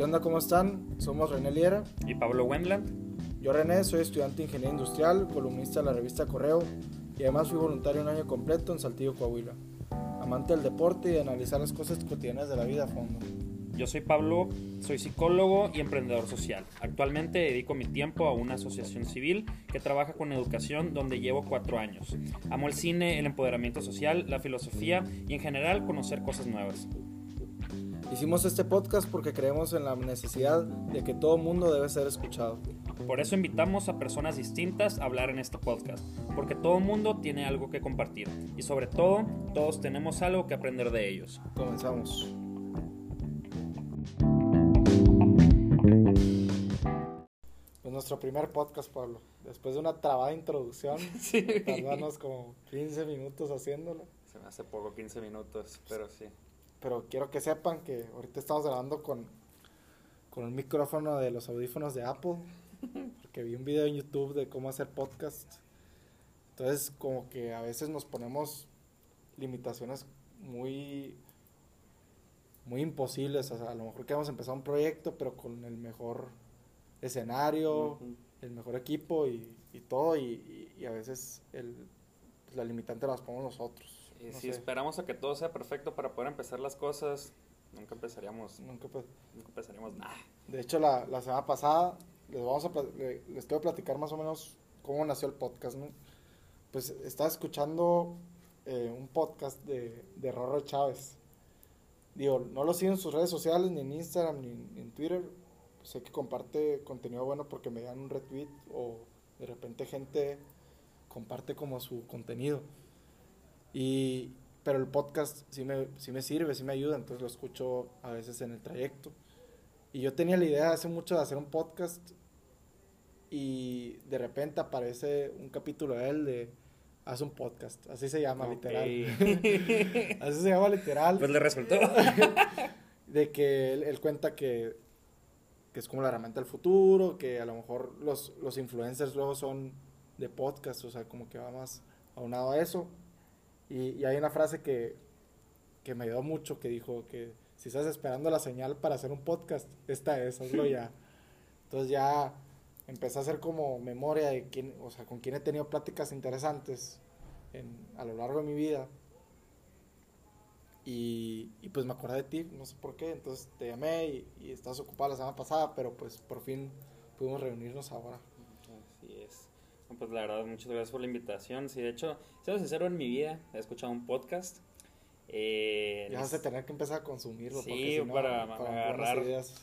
¿Qué onda? ¿Cómo están? Somos René Liera. Y Pablo Wendland. Yo René, soy estudiante de Ingeniería Industrial, columnista de la revista Correo y además fui voluntario un año completo en Saltillo, Coahuila. Amante del deporte y de analizar las cosas cotidianas de la vida a fondo. Yo soy Pablo, soy psicólogo y emprendedor social. Actualmente dedico mi tiempo a una asociación civil que trabaja con educación donde llevo cuatro años. Amo el cine, el empoderamiento social, la filosofía y en general conocer cosas nuevas. Hicimos este podcast porque creemos en la necesidad de que todo mundo debe ser escuchado. Por eso invitamos a personas distintas a hablar en este podcast, porque todo mundo tiene algo que compartir y sobre todo todos tenemos algo que aprender de ellos. Comenzamos. Pues nuestro primer podcast, Pablo. Después de una trabada introducción, Sí. tardamos como 15 minutos haciéndolo. Se me hace poco, 15 minutos, pero sí. Pero quiero que sepan que ahorita estamos grabando con, con el micrófono de los audífonos de Apple. Porque vi un video en YouTube de cómo hacer podcast. Entonces, como que a veces nos ponemos limitaciones muy muy imposibles. O sea, a lo mejor queremos empezar un proyecto, pero con el mejor escenario, el mejor equipo y, y todo. Y, y- y a veces el, pues, la limitante la ponemos nosotros. Y No si sé. esperamos a que todo sea perfecto para poder empezar las cosas, nunca empezaríamos, Nunca, pues, nunca empezaríamos nada. De hecho, la, la semana pasada les vamos a les quiero platicar más o menos cómo nació el podcast, ¿no? Pues estaba escuchando eh, un podcast de, de Rorro Chávez. Digo, no lo sigo en sus redes sociales, ni en Instagram, ni en, ni en Twitter. Sé que comparte contenido bueno porque me dan un retweet o de repente gente comparte como su contenido. Y, pero el podcast sí me, sí me sirve, sí me ayuda, entonces lo escucho a veces en el trayecto. Y yo tenía la idea hace mucho de hacer un podcast y de repente aparece un capítulo de él de haz un podcast, así se llama Ok. literal. así se llama literal. Pues le resultó. de que él, él cuenta que, que es como la herramienta del futuro, que a lo mejor los, los influencers luego son de podcast, o sea, como que va más aunado a eso. Y, y hay una frase que, que me ayudó mucho, que dijo que si estás esperando la señal para hacer un podcast, esta es, hazlo ya. Entonces ya empecé a hacer como memoria de quién, o sea, con quién he tenido pláticas interesantes en, a lo largo de mi vida. Y, y pues me acordé de ti, no sé por qué, entonces te llamé y, y estabas ocupada la semana pasada, pero pues por fin pudimos reunirnos ahora. Pues la verdad, muchas gracias por la invitación. Sí, de hecho, siendo sincero, en mi vida he escuchado un podcast. Eh, Ya vas a tener que empezar a consumirlo. Sí, porque si no, para buenas agarrar- ideas.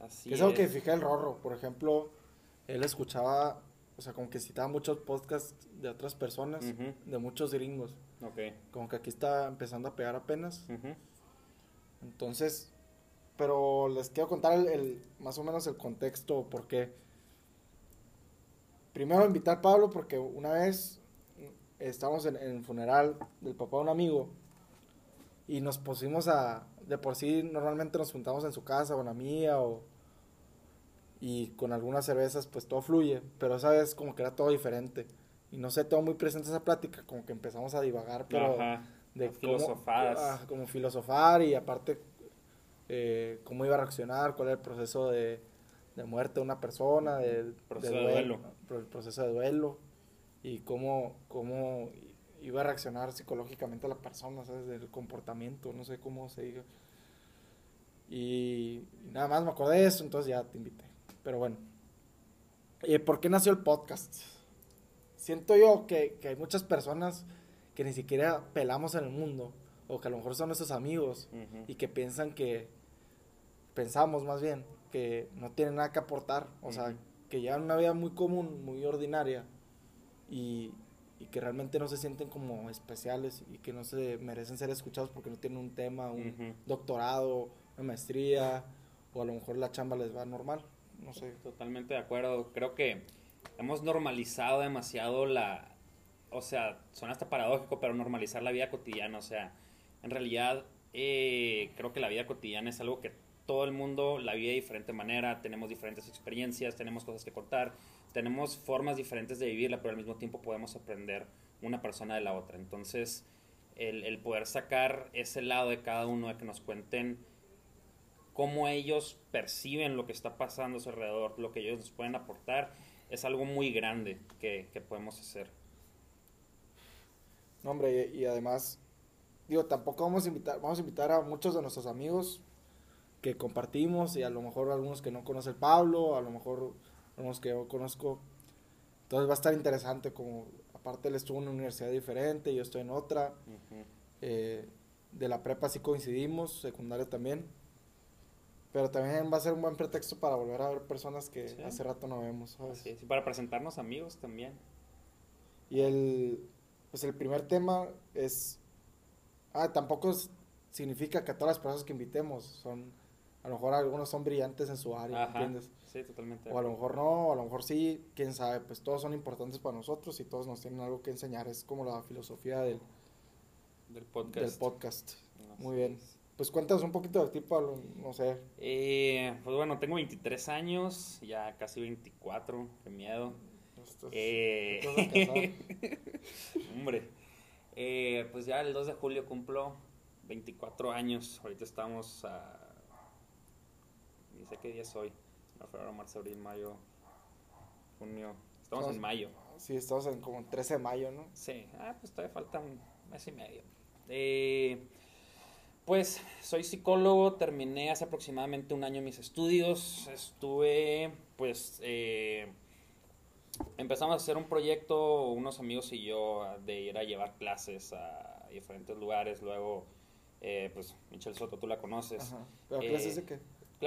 Así es algo que es. fijé el Rorro, por ejemplo, él escuchaba, o sea, como que citaba muchos podcasts de otras personas, Ujú. de muchos gringos, Ok. como que aquí está empezando a pegar apenas. Ujú. Entonces, pero les quiero contar el, el- más o menos el contexto, porque primero invitar a Pablo, porque una vez estábamos en, en el funeral del papá de un amigo y nos pusimos a, de por sí normalmente nos juntamos en su casa o en la mía o y con algunas cervezas pues todo fluye, pero esa vez como que era todo diferente y no sé, tengo muy presente esa plática, como que empezamos a divagar, pero Ajá. de cómo- ah, como filosofar y aparte eh, cómo iba a reaccionar, cuál era el proceso de, de muerte de una persona, de, Proceso de de duelo. pro- el proceso de duelo y cómo, cómo iba a reaccionar psicológicamente la persona, ¿sabes? Del comportamiento, no sé cómo se diga. Y, y nada más me acordé de eso, entonces ya te invité. Pero bueno, Eh, ¿por qué nació el podcast? Siento yo que, que hay muchas personas que ni siquiera pelamos en el mundo, o que a lo mejor son nuestros amigos, y que piensan que, pensamos más bien, que no tienen nada que aportar, o sea, que llevan una vida muy común, muy ordinaria, y, y que realmente no se sienten como especiales y que no se merecen ser escuchados porque no tienen un tema, un Ujú. doctorado, una maestría, o a lo mejor la chamba les va normal, no sé. Totalmente de acuerdo. Creo que hemos normalizado demasiado la... O sea, suena hasta paradójico, pero normalizar la vida cotidiana. O sea, en realidad eh, creo que la vida cotidiana es algo que todo el mundo la vive de diferente manera. Tenemos diferentes experiencias, tenemos cosas que contar, tenemos formas diferentes de vivirla, pero al mismo tiempo podemos aprender una persona de la otra. Entonces, el, poder sacar ese lado de cada uno, de que nos cuenten cómo ellos perciben lo que está pasando a su alrededor, lo que ellos nos pueden aportar, es algo muy grande que, que podemos hacer. No, hombre, y, y además, digo, tampoco vamos a invitar, vamos a invitar a muchos de nuestros amigos que compartimos y a lo mejor algunos que no conoce el Pablo, a lo mejor algunos que yo conozco. Entonces va a estar interesante como, aparte él estuvo en una universidad diferente, yo estoy en otra. Eh, de la prepa sí coincidimos, secundaria también. Pero también va a ser un buen pretexto para volver a ver personas que Sí. hace rato no vemos, ¿sabes? Así es, y para presentarnos amigos también. Y el, pues el primer tema es, ah, tampoco es- significa que todas las personas que invitemos son, a lo mejor algunos son brillantes en su área, Ajá. ¿entiendes? Sí, totalmente. O a lo mejor no, o a lo mejor sí, quién sabe, pues todos son importantes para nosotros y todos nos tienen algo que enseñar, es como la filosofía del, Del podcast. del podcast. Muy bien. es. Pues cuéntanos un poquito de ti, Pablo, no sé, Eh, pues bueno, tengo 23 años, ya casi 24, qué miedo. estás- Eh, hombre, eh, pues ya el 2 de julio cumplo 24 años, ahorita estamos a... Sé qué día es hoy, febrero, marzo, abril, mayo, junio, estamos en mayo. Sí, estamos en como el 13 de mayo, ¿no? Sí, ah, pues todavía falta un mes y medio. Eh, pues soy psicólogo, terminé hace aproximadamente un año mis estudios. Estuve, pues, eh, empezamos a hacer un proyecto, unos amigos y yo, de ir a llevar clases a diferentes lugares. Luego, eh, pues, Michelle Soto, tú la conoces. Ajá. ¿Pero Eh, clases de qué?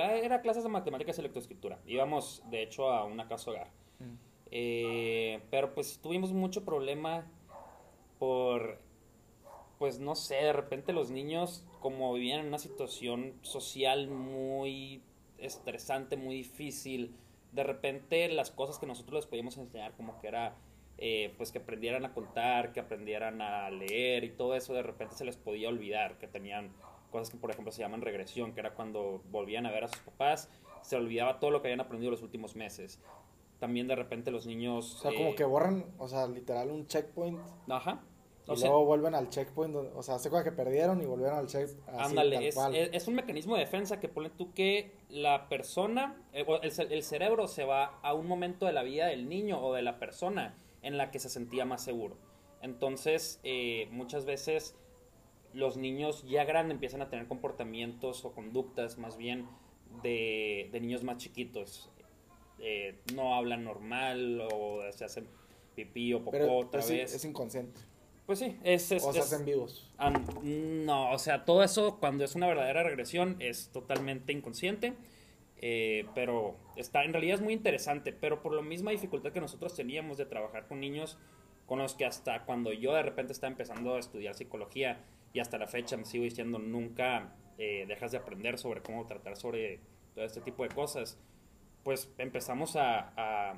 Era clases de matemáticas y lectoescritura. Íbamos, de hecho, a una casa hogar. Mm. Eh, pero pues tuvimos mucho problema por, pues no sé, de repente los niños como vivían en una situación social muy estresante, muy difícil, de repente las cosas que nosotros les podíamos enseñar como que era, eh, pues que aprendieran a contar, que aprendieran a leer y todo eso, de repente se les podía olvidar, que tenían cosas que por ejemplo se llaman regresión, que era cuando volvían a ver a sus papás, se olvidaba todo lo que habían aprendido los últimos meses también de repente los niños... O sea, eh, como que borran, o sea, literal un checkpoint Ajá. y O sea, luego vuelven al checkpoint, o sea, se que perdieron y volvieron al checkpoint. ándale, es, es, es un mecanismo de defensa que pone tú que la persona, eh, el, el cerebro se va a un momento de la vida del niño o de la persona en la que se sentía más seguro. Entonces, eh, muchas veces los niños ya grandes empiezan a tener comportamientos o conductas más bien de, de niños más chiquitos. Eh, no hablan normal o se hacen pipí o popó Pero otra es, vez. es inconsciente. Pues sí, es... es- o se hacen vivos. No, o sea, todo eso cuando es una verdadera regresión es totalmente inconsciente, eh, pero está, en realidad es muy interesante, pero por la misma dificultad que nosotros teníamos de trabajar con niños con los que hasta cuando yo de repente estaba empezando a estudiar psicología y hasta la fecha me sigo diciendo nunca eh, dejas de aprender sobre cómo tratar sobre todo este tipo de cosas, pues empezamos a, a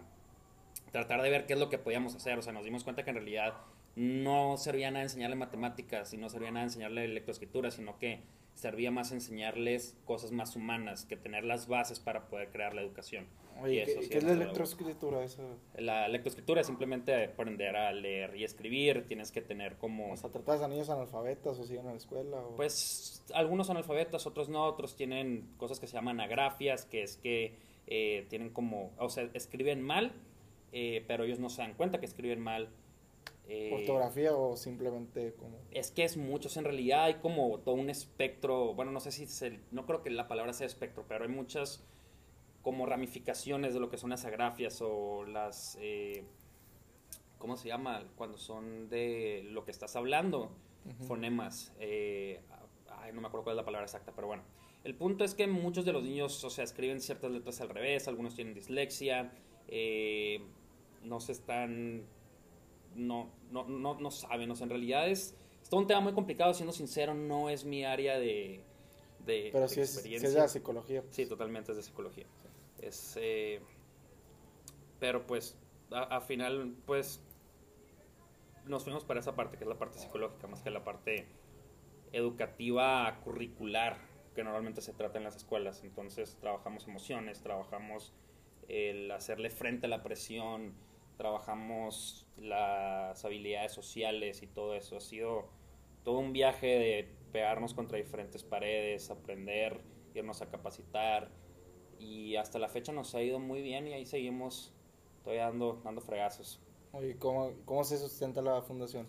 tratar de ver qué es lo que podíamos hacer. O sea, nos dimos cuenta que en realidad no servía nada enseñarle matemáticas y no servía nada enseñarle lectoescritura, sino que servía más enseñarles cosas más humanas, que tener las bases para poder crear la educación. Oye, ¿qué, sí qué es la electroescritura? Eso? La lectoescritura es simplemente aprender a leer y escribir, tienes que tener como... O sea, ¿tratas a niños analfabetas o siguen a la escuela? O... Pues algunos son alfabetas, otros no, otros tienen cosas que se llaman agrafias, que es que eh, tienen como, o sea, escriben mal, eh, pero ellos no se dan cuenta que escriben mal. Eh, ¿Ortografía o simplemente como...? es que es muchos, en realidad hay como todo un espectro, bueno, no sé si se, no creo que la palabra sea espectro, pero hay muchas como ramificaciones de lo que son las agrafias o las, eh, ¿cómo se llama? Cuando son de lo que estás hablando, fonemas, eh, ay, no me acuerdo cuál es la palabra exacta, pero bueno. El punto es que muchos de los niños, o sea, escriben ciertas letras al revés, algunos tienen dislexia, eh, no se están, no, no, no, no saben, o sea, en realidad es, es todo un tema muy complicado, siendo sincero, no es mi área de, de, Pero de es, sí es experiencia. de la psicología. pues. Sí, totalmente es de psicología. Es, eh, pero pues, a, a final, pues, nos fuimos para esa parte, que es la parte psicológica, más que la parte educativa curricular, que normalmente se trata en las escuelas. Entonces, trabajamos emociones, trabajamos el hacerle frente a la presión, trabajamos las habilidades sociales y todo eso. Ha sido todo un viaje de pegarnos contra diferentes paredes, aprender irnos a capacitar. Y hasta la fecha nos ha ido muy bien y ahí seguimos todavía dando, dando fregazos. Oye, ¿cómo, ¿cómo se sustenta la fundación?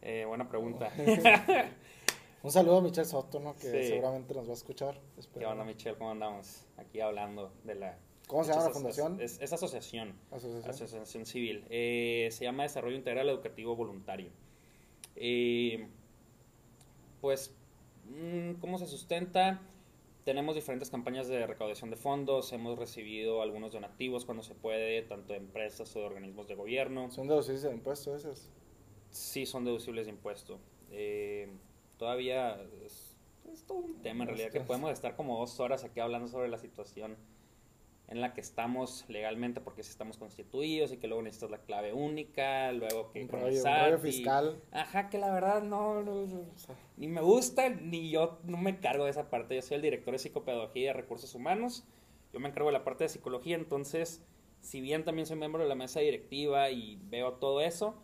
Eh, buena pregunta. Un saludo a Michelle Soto, ¿no? Que Sí. seguramente nos va a escuchar. ¿Qué Espero. onda, Michelle? ¿Cómo andamos? Aquí hablando de la... ¿Cómo se llama la fundación? Es, es asociación. Asociación. Asociación Civil. Eh, se llama Desarrollo Integral Educativo Voluntario. Eh, pues, mm, ¿cómo se sustenta? Tenemos diferentes campañas de recaudación de fondos, hemos recibido algunos donativos cuando se puede, tanto de empresas o de organismos de gobierno. ¿Son deducibles de impuestos esos? Sí, son deducibles de impuesto. Eh, todavía es, es todo un tema en realidad que podemos estar como dos horas aquí hablando sobre la situación en la que estamos legalmente porque si estamos constituidos y que luego necesitas la clave única, luego que Un rollo, un y- fiscal. Ajá, que la verdad no, no, no, O sea, ni me gusta ni yo no me encargo de esa parte. Yo soy el director de psicopedagogía y de recursos humanos. Yo me encargo de la parte de psicología, entonces, si bien también soy miembro de la mesa directiva y veo todo eso,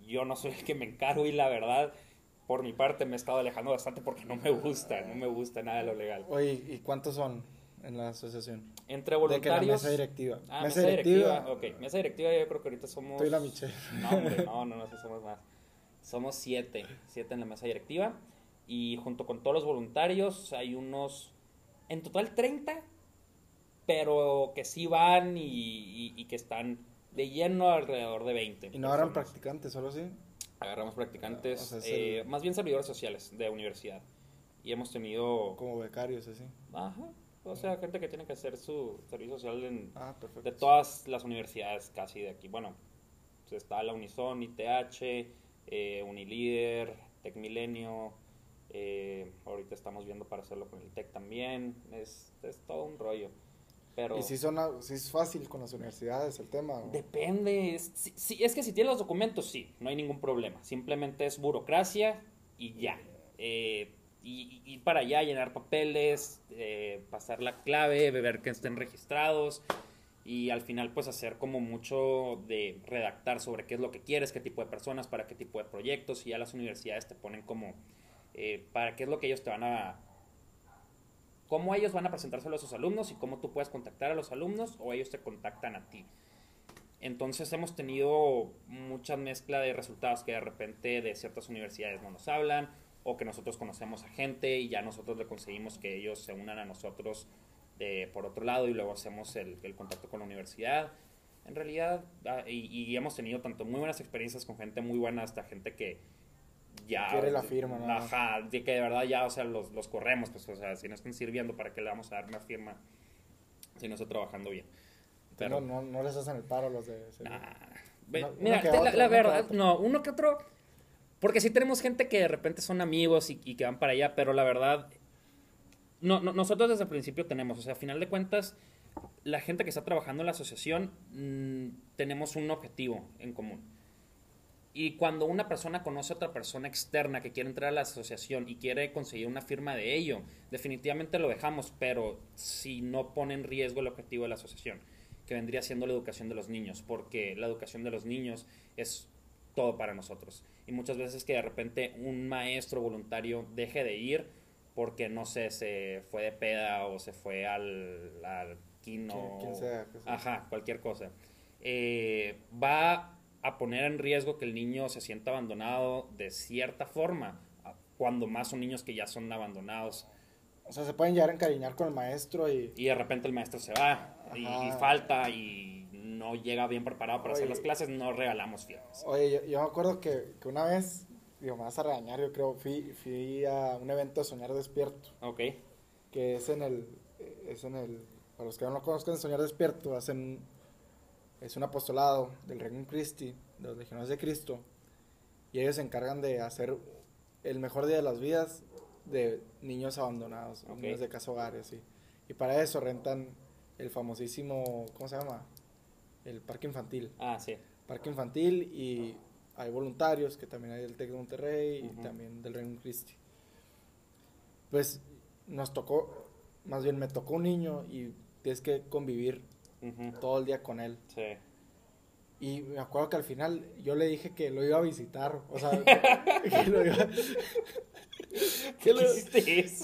yo no soy el que me encargo y la verdad, por mi parte, me he estado alejando bastante porque no me gusta, no me gusta nada de lo legal. Oye, ¿y cuántos son en la asociación? Entre De que la voluntarios... mesa directiva. Ah, mesa, directiva. Ok, mesa directiva yo creo que ahorita somos... Tú y la Michelle. No, hombre, no, no, no, somos más. Somos siete, siete en la mesa directiva. Y junto con todos los voluntarios hay unos, en total 30, pero que sí van y, y- y que están de lleno alrededor de 20. ¿Y no agarran practicantes, solo sí? Agarramos practicantes, O sea, eh, el- más bien servidores sociales de universidad. Y hemos tenido, Como becarios, así. ajá, o sea, gente que tiene que hacer su servicio social en, Ah, de todas las universidades casi de aquí. Bueno, pues está la Unison, ITH, eh, Unilíder, Tecmilenio. eh, ahorita estamos viendo para hacerlo con el TEC también. Es, es todo un rollo. Pero ¿Y si, son, si es fácil con las universidades el tema? depende. Es, es que si tienes los documentos, sí, no hay ningún problema. Simplemente es burocracia y ya. Eh, y, para allá, llenar papeles, eh, pasar la clave, ver que estén registrados y al final pues hacer como mucho de redactar sobre qué es lo que quieres, qué tipo de personas, para qué tipo de proyectos y ya las universidades te ponen como eh, para qué es lo que ellos te van a cómo ellos van a presentárselo a sus alumnos y cómo tú puedes contactar a los alumnos o ellos te contactan a ti. Entonces hemos tenido mucha mezcla de resultados que de repente de ciertas universidades no nos hablan o que nosotros conocemos a gente y ya nosotros le conseguimos que ellos se unan a nosotros de, por otro lado y luego hacemos el, el contacto con la universidad. En realidad, ah, y, y hemos tenido tanto muy buenas experiencias con gente muy buena hasta gente que ya... Quiere la firma, ¿no? Ajá, de que de verdad ya, o sea, los, los corremos, pues, o sea, si no están sirviendo, ¿para qué le vamos a dar una firma si no está trabajando bien? No, no, no les hacen el paro los de... Nah. Uno Mira, la, otro, la verdad, no, uno que otro. Porque sí tenemos gente que de repente son amigos y, que van para allá, pero la verdad, no, nosotros desde el principio tenemos, o sea, a final de cuentas, la gente que está trabajando en la asociación, mm, tenemos un objetivo en común. Y cuando una persona conoce a otra persona externa que quiere entrar a la asociación y quiere conseguir una firma de ello, definitivamente lo dejamos, pero si no pone en riesgo el objetivo de la asociación, que vendría siendo la educación de los niños, porque la educación de los niños es todo para nosotros. Y muchas veces que de repente un maestro voluntario deje de ir porque, no sé, se fue de peda o se fue al, al. Quien- sea, sea. Ajá, cualquier cosa. Eh, va a poner en riesgo que el niño se sienta abandonado de cierta forma, cuando más son niños que ya son abandonados. O sea, se pueden llegar a encariñar con el maestro y... Y de repente el maestro se va y, falta y no llega bien preparado para hacer Oye. las clases, no regalamos firmas. Oye, yo, yo me acuerdo que, que una vez, digo, me vas a regañar, yo creo, fui, fui a un evento de Soñar Despierto, Ok, que es en el, es en el, para los que no lo conozcan, Soñar Despierto, hacen, es un apostolado del Reino Christi, de los Legionarios de Cristo, y ellos se encargan de hacer el mejor día de las vidas de niños abandonados, Ok. niños de casa hogar y. Y para eso rentan el famosísimo, ¿cómo se llama? El parque infantil. ah, sí. Parque infantil y hay voluntarios que también hay del TEC de Monterrey y también del Reino Christi. Pues nos tocó, más bien me tocó un niño y tienes que convivir todo el día con él. Sí. Y me acuerdo que al final yo le dije que lo iba a visitar, o sea, que lo iba, que ¿Qué lo,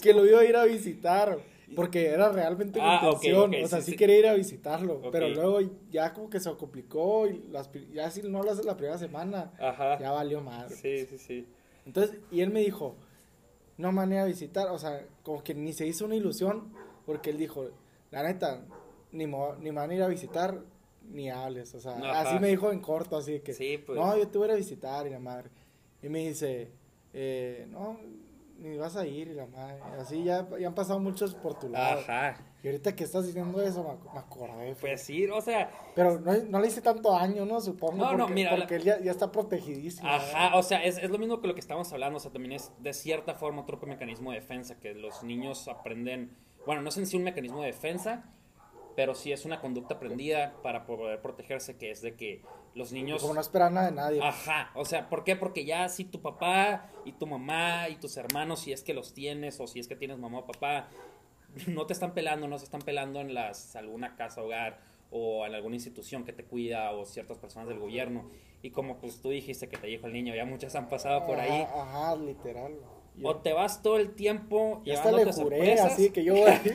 que lo iba a ir a visitar. Porque era realmente mi Ah, ok, intención. ok, o sea, sí, sí, sí. quería ir a visitarlo. Ok. Pero luego ya como que se complicó y las, ya si no lo haces la primera semana, Ajá. ya valió madre. Sí, sí, sí. Entonces, y él me dijo, no van a visitar. O sea, como que ni se hizo una ilusión. Porque él dijo, la neta, ni me, va- ni me van a ir a visitar, ni hables. O sea, Ajá. así me dijo en corto, así que, Sí, pues. no, yo te voy a ir a visitar y la madre. Y me dice, eh, no, ni vas a ir y la madre. Así ya, ya han pasado muchos por tu lado. Ajá. Y ahorita que estás diciendo eso, me, me acordé. Pues sí, o sea, Pero no, no le hice tanto daño, ¿no? Supongo. No, no, porque, mira, Porque la- él ya, ya está protegidísimo. Ajá, o sea, es, es lo mismo que lo que estamos hablando, o sea, también es de cierta forma otro mecanismo de defensa, que los niños aprenden, bueno, no es en sí un mecanismo de defensa, pero sí es una conducta aprendida para poder protegerse, que es de que los niños... Como no esperar nada de nadie. Ajá, o sea, ¿por qué? Porque ya si tu papá y tu mamá y tus hermanos, si es que los tienes o si es que tienes mamá o papá, no te están pelando, no se están pelando en las, alguna casa, hogar o en alguna institución que te cuida o ciertas personas del gobierno. Y como pues tú dijiste que te dijo el niño, ya muchas han pasado por ahí. Ajá, literal. O te vas todo el tiempo Ya hasta le juré, sorpresas. así que yo voy a ir.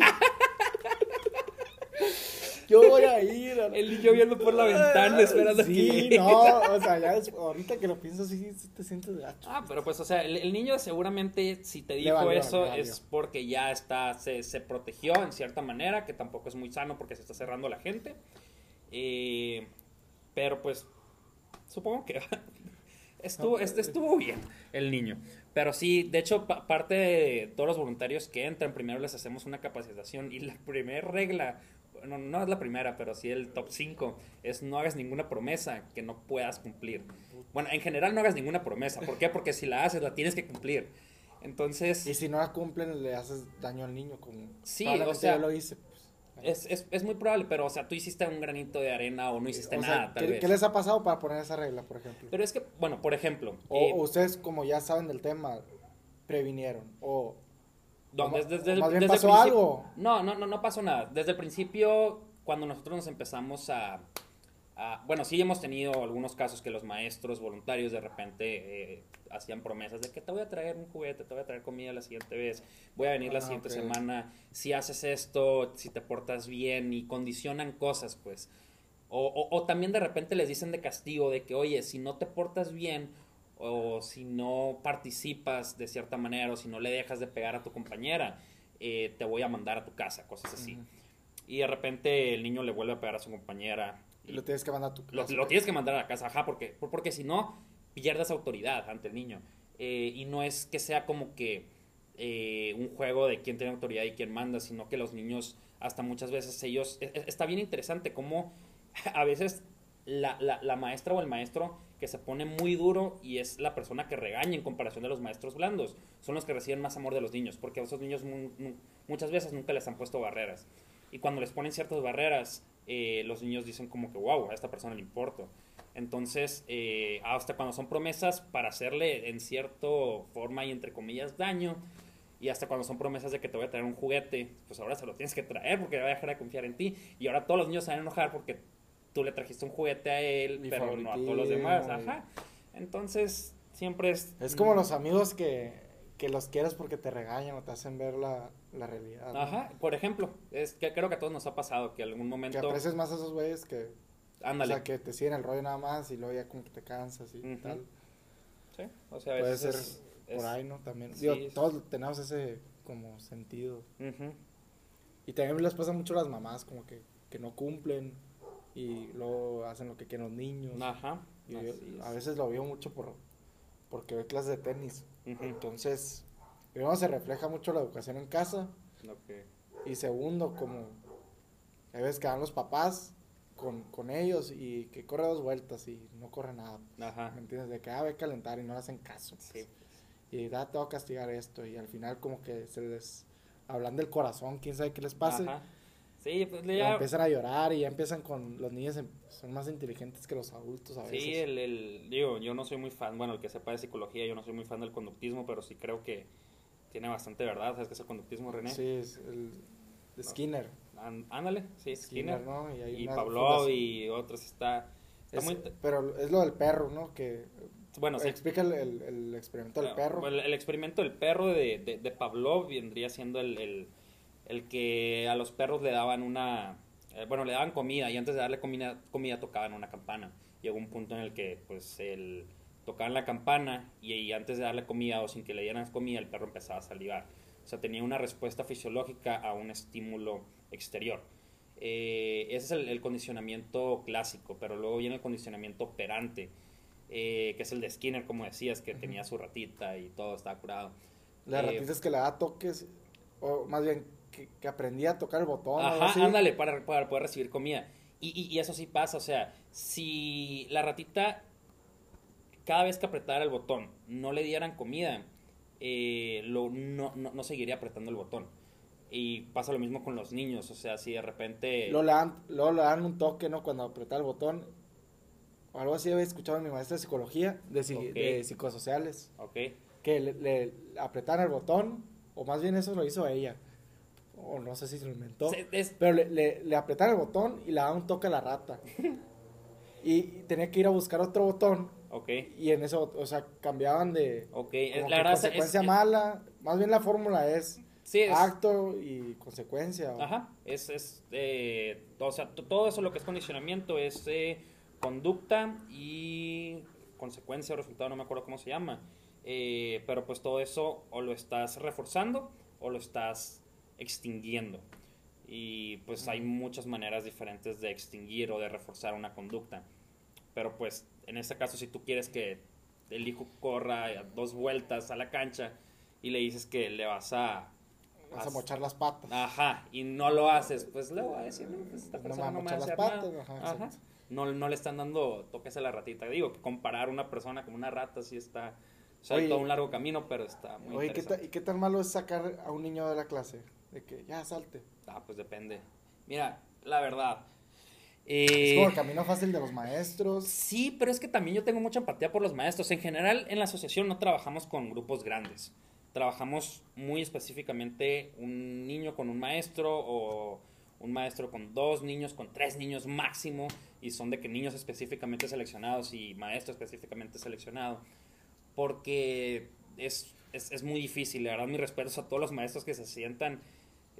yo voy a ir. El niño viendo por la ventana esperando Sí, que... no, o sea, ya es- ahorita que lo pienso, sí, sí te sientes gacho. Ah, pero pues, o sea, el, el niño seguramente si te dijo valió, eso es porque ya está, se, se protegió en cierta manera, que tampoco es muy sano porque se está cerrando la gente. Eh, pero pues, supongo que estuvo, este, estuvo bien el niño. Pero sí, de hecho, pa- parte de todos los voluntarios que entran, primero les hacemos una capacitación y la primera regla, bueno, no es la primera, pero sí el top 5, es no hagas ninguna promesa que no puedas cumplir. Bueno, en general no hagas ninguna promesa. ¿Por qué? Porque si la haces, la tienes que cumplir. Entonces, Y si no la cumplen, le haces daño al niño. Como Sí, o sea, yo lo hice. pues. es, es, es muy probable, pero, o sea, tú hiciste un granito de arena o no hiciste O sea, nada, tal ¿qué, vez. qué les ha pasado para poner esa regla, por ejemplo? Pero es que, bueno, por ejemplo, O, eh, o ustedes, como ya saben del tema, previnieron. O ma- desde, desde el- más bien desde el pasó principio- algo. No, no, no, no pasó nada. Desde el principio, cuando nosotros nos empezamos a, a- bueno, sí hemos tenido algunos casos que los maestros voluntarios de repente eh, hacían promesas de que te voy a traer un juguete, te voy a traer comida la siguiente vez, voy a venir la Ah, siguiente semana, si haces esto, si te portas bien y condicionan cosas, pues. O, o- o también de repente les dicen de castigo de que, oye, si no te portas bien o si no participas de cierta manera o si no le dejas de pegar a tu compañera, eh, te voy a mandar a tu casa, cosas así. Y de repente el niño le vuelve a pegar a su compañera. Y lo tienes que mandar a tu casa. lo tienes que mandar a la casa, ajá, porque, porque si no, pierdes autoridad ante el niño. Eh, y no es que sea como que eh, un juego de quién tiene autoridad y quién manda, sino que los niños, hasta muchas veces ellos, e- e- está bien interesante cómo a veces la, la- la maestra o el maestro que se pone muy duro y es la persona que regaña en comparación de los maestros blandos, son los que reciben más amor de los niños, porque a esos niños mu- mu- muchas veces nunca les han puesto barreras. Y cuando les ponen ciertas barreras, eh, los niños dicen como que, wow, a esta persona le importo. Entonces, eh, hasta cuando son promesas para hacerle en cierta forma y entre comillas daño, y hasta cuando son promesas de que te voy a traer un juguete, pues ahora se lo tienes que traer porque va a dejar de confiar en ti. Y ahora todos los niños se van a enojar porque tú le trajiste un juguete a él, Mi pero no a todos los demás. Ajá. Entonces, siempre es... Es como los amigos que, que los quieres porque te regañan o te hacen ver la, la realidad. ¿no? Ajá, por ejemplo, es que creo que a todos nos ha pasado que algún Que momento... aprecias más a esos güeyes que, Ándale. o sea, que te siguen el rollo nada más y luego ya como que te cansas y tal. Sí, o sea, a Puede veces ser es- por es- ahí, ¿no? También. sí, Digo, es- todos tenemos ese como sentido. Ujú. Y también les pasa mucho a las mamás como que, que no cumplen y luego hacen lo que quieren los niños. Ajá. Y yo- a veces lo veo mucho por porque doy clases de tenis. Ujú. Entonces, primero se refleja mucho la educación en casa Ok. y segundo como a veces que van los papás con, con ellos y que corre dos vueltas y no corre nada. Ajá. ¿Me entiendes? De que ah, ve a calentar y no le hacen caso. Sí. Y da, te voy a castigar esto. Y al final como que se les hablan del corazón, quién sabe qué les pase. Ajá. Sí, pues ya... empiezan a llorar y ya empiezan con los niños em- son más inteligentes que los adultos a veces. Sí, el, el- digo, yo no soy muy fan, bueno, el que sepa de psicología, yo no soy muy fan del conductismo, pero sí creo que tiene bastante verdad. ¿Sabes qué es el conductismo, René? Sí, es el de Skinner. Án- Ándale, sí, Skinner. ¿no? Y, hay Y Pavlov y otros está... está es- muy Pero es lo del perro, ¿no? Que bueno, sí. explica el, el- el experimento del Ah, perro. El, el experimento del perro de, de, de Pavlov vendría siendo el, el- que a los perros le daban una, eh, bueno, le daban comida y antes de darle comida, comida tocaban una campana. Llegó un punto en el que pues el, tocaban la campana y, y antes de darle comida o sin que le dieran comida el perro empezaba a salivar. O sea, tenía una respuesta fisiológica a un estímulo exterior. Eh, ese es el, el condicionamiento clásico, pero luego viene el condicionamiento operante, eh, que es el de Skinner, como decías, que tenía su ratita y todo estaba curado. La Eh, ratita es que le da toques, o más bien que, que aprendía a tocar el botón. Ajá, así. ándale, para, para poder recibir comida. Y, y- y eso sí pasa, o sea, si la ratita, cada vez que apretara el botón, no le dieran comida, eh, lo, no, no, no seguiría apretando el botón. Y pasa lo mismo con los niños, o sea, si de repente... Luego le, dan, luego le dan un toque, ¿no? Cuando apretaba el botón. O algo así había escuchado en mi maestra de psicología, de, psi- Ok. de psicosociales. Ok, Que le, le apretaran el botón, o más bien eso lo hizo ella. O no sé si se lo inventó. Se- es- Pero le, le, le el botón y le daban un toque a la rata. y tenía que ir a buscar otro botón. ok, Y en eso, o sea, cambiaban de. ok. la verdad consecuencia es- mala. Más bien la fórmula es, Sí, es- acto y consecuencia. o- Ajá, es, es eh, o sea, todo eso lo que es condicionamiento es eh, conducta y consecuencia o resultado, no me acuerdo cómo se llama. Eh, pero pues todo eso o lo estás reforzando o lo estás extinguiendo. Y pues hay muchas maneras diferentes de extinguir o de reforzar una conducta. Pero pues en este caso si tú quieres que el hijo corra dos vueltas a la cancha y le dices que le vas a... Vas a mochar las patas. Ajá, y no lo haces, pues le voy a decir, no, pues esta No me persona va a no me va a mochar hacer las nada. patas, ajá, Ajá. exacto. No, no le están dando toques a la ratita. Digo, comparar una persona con una rata sí está... O sea, Oye. todo un largo camino, pero está muy Oye, ¿qué ta- interesante. ¿y qué tan malo es sacar a un niño de la clase? De que ya salte. Ah, pues depende. Mira, la verdad. Es eh, como el camino fácil de los maestros. Sí, pero es que también yo tengo mucha empatía por los maestros. En general, en la asociación no trabajamos con grupos grandes. Trabajamos muy específicamente un niño con un maestro o un maestro con dos niños, con tres niños máximo. Y son de que niños específicamente seleccionados y maestro específicamente seleccionado. Porque es, es, es muy difícil. La verdad, mis respetos a todos los maestros que se sientan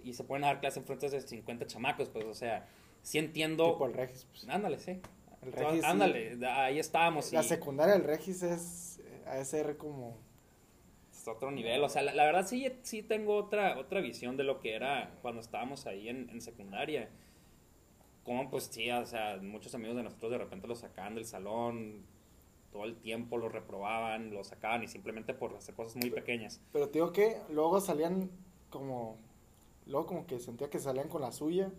y se pueden dar clase en frente de 50 chamacos. Pues, o sea, sí entiendo. Tipo el Regis. pues. Ándale, sí. El Regis, sí. Ándale, ahí estábamos. La y secundaria del Regis es eh, a ser como... es otro nivel. O sea, la, la verdad sí, sí tengo otra, otra visión de lo que era cuando estábamos ahí en, en secundaria. Como pues sí, o sea, muchos amigos de nosotros de repente los sacaban del salón, todo el tiempo los reprobaban, los sacaban y simplemente por hacer cosas muy pequeñas. Pero te digo que luego salían como... Luego como que sentía que salían con la suya.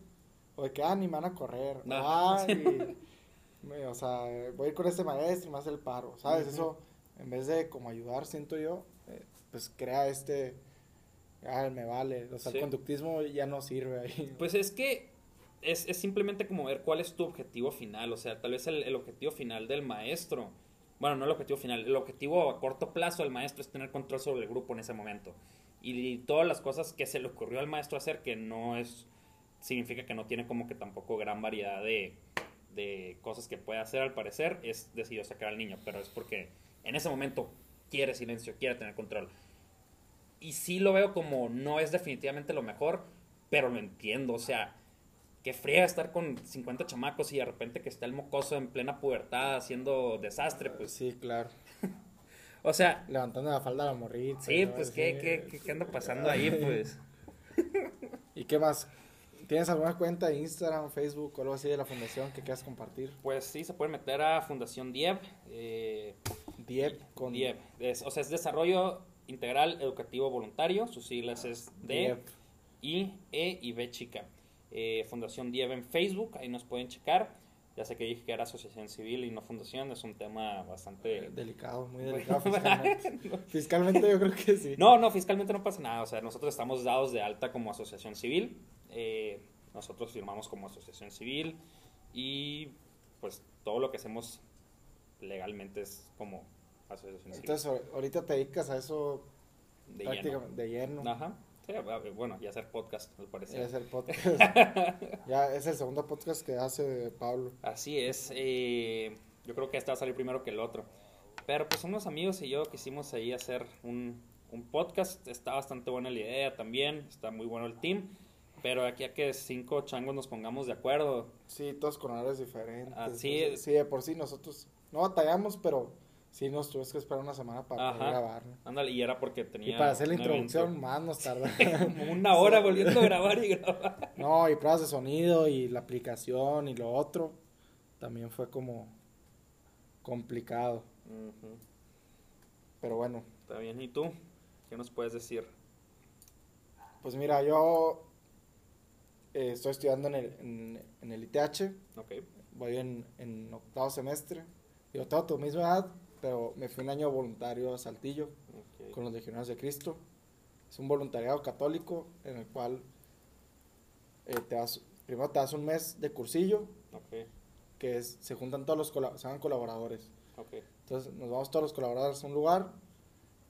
O de que, ah, ni me van a correr. No. Ah, y me- o sea, voy a ir con este maestro y me hace el paro. ¿Sabes? Eso, en vez de como ayudar, siento yo, eh, pues crea este... Ah, me vale. O sea, Sí. el conductismo ya no sirve ahí. Pues es que es, es simplemente como ver cuál es tu objetivo final. O sea, tal vez el, el objetivo final del maestro. Bueno, no el objetivo final. El objetivo a corto plazo del maestro es tener control sobre el grupo en ese momento. Y, todas las cosas que se le ocurrió al maestro hacer, que no es. significa que no tiene como que tampoco gran variedad de, de cosas que puede hacer al parecer, es decidió sacar al niño. Pero es porque en ese momento quiere silencio, quiere tener control. Y sí lo veo como no es definitivamente lo mejor, pero lo entiendo. O sea, que friega estar con 50 chamacos y de repente que está el mocoso en plena pubertad haciendo desastre, pues. Sí, claro. O sea, Levantando la falda a la morrita. sí, ¿no? pues. ¿qué, qué, qué, qué anda pasando ahí, pues? ¿Y qué más? ¿Tienes alguna cuenta de Instagram, Facebook o algo así de la fundación que quieras compartir? Pues sí, se puede meter a Fundación Dieb. Eh, Diep con Dieb. Es- o sea, es Desarrollo Integral Educativo Voluntario. Sus siglas es D. I, E y B chica. Eh, Fundación Dieb en Facebook, ahí nos pueden checar. Ya sé que dije que era asociación civil y no fundación, es un tema bastante... Delicado, muy delicado fiscalmente. fiscalmente yo creo que sí. No, no, fiscalmente no pasa nada. O sea, nosotros estamos dados de alta como asociación civil. eh, nosotros firmamos como asociación civil y pues todo lo que hacemos legalmente es como asociación civil. Entonces ahor- ahorita te dedicas a eso de lleno. prácticamente de lleno. Ajá. Sí, bueno, y hacer podcast, al parecer. Es el podcast. ya es el segundo podcast que hace Pablo. Así es. eh, yo creo que este va a salir primero que el otro. Pero pues unos amigos y yo quisimos ahí hacer un, un podcast. Está bastante buena la idea también. Está muy bueno el team. Pero aquí a que cinco changos nos pongamos de acuerdo. Sí, todos con horarios diferentes. Ah, sí. Entonces, sí, de por sí nosotros no batallamos, pero sí nos tuvimos que esperar una semana para poder grabar. ¿no? Ándale, y era porque tenía. Y para hacer la introducción evento. más nos tarda. Como una hora volviendo a grabar y grabar. no, y pruebas de sonido y la aplicación y lo otro también fue como complicado. Pero bueno, Está bien, ¿y tú? ¿Qué nos puedes decir? pues mira, yo eh, estoy estudiando en el, en, en el ITH, Ok. voy en, en octavo semestre. Yo tengo tu misma edad, pero me fui un año voluntario a Saltillo ok. con los Legionarios de Cristo. Es un voluntariado católico en el cual eh, te das, primero te das un mes de cursillo, Ok. que es, se juntan todos los se colaboradores. Ok. Entonces nos vamos todos los colaboradores a un lugar.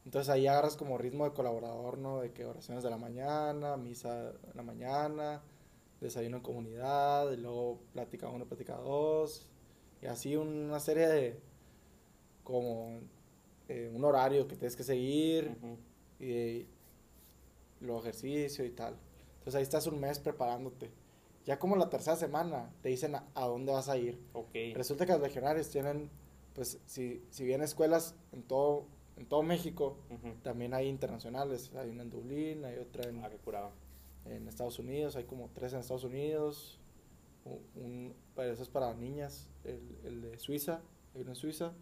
Entonces ahí agarras como ritmo de colaborador, ¿no? De que oraciones de la mañana, misa en la mañana, desayuno en comunidad, y luego plática uno, plática dos. Y así una serie de, como eh, un horario que tienes que seguir Ujú. y los ejercicio y tal. Entonces ahí estás un mes preparándote. Ya como la tercera semana te dicen a, a dónde vas a ir. Ok. Resulta que los legionarios tienen, pues, si, si bien escuelas en todo, en todo México, Ujú. también hay internacionales. Hay una en Dublín, hay otra en, Ah, en Estados Unidos, hay como tres en Estados Unidos. Un, un- eso es para niñas, el, el de Suiza, hay uno en Suiza.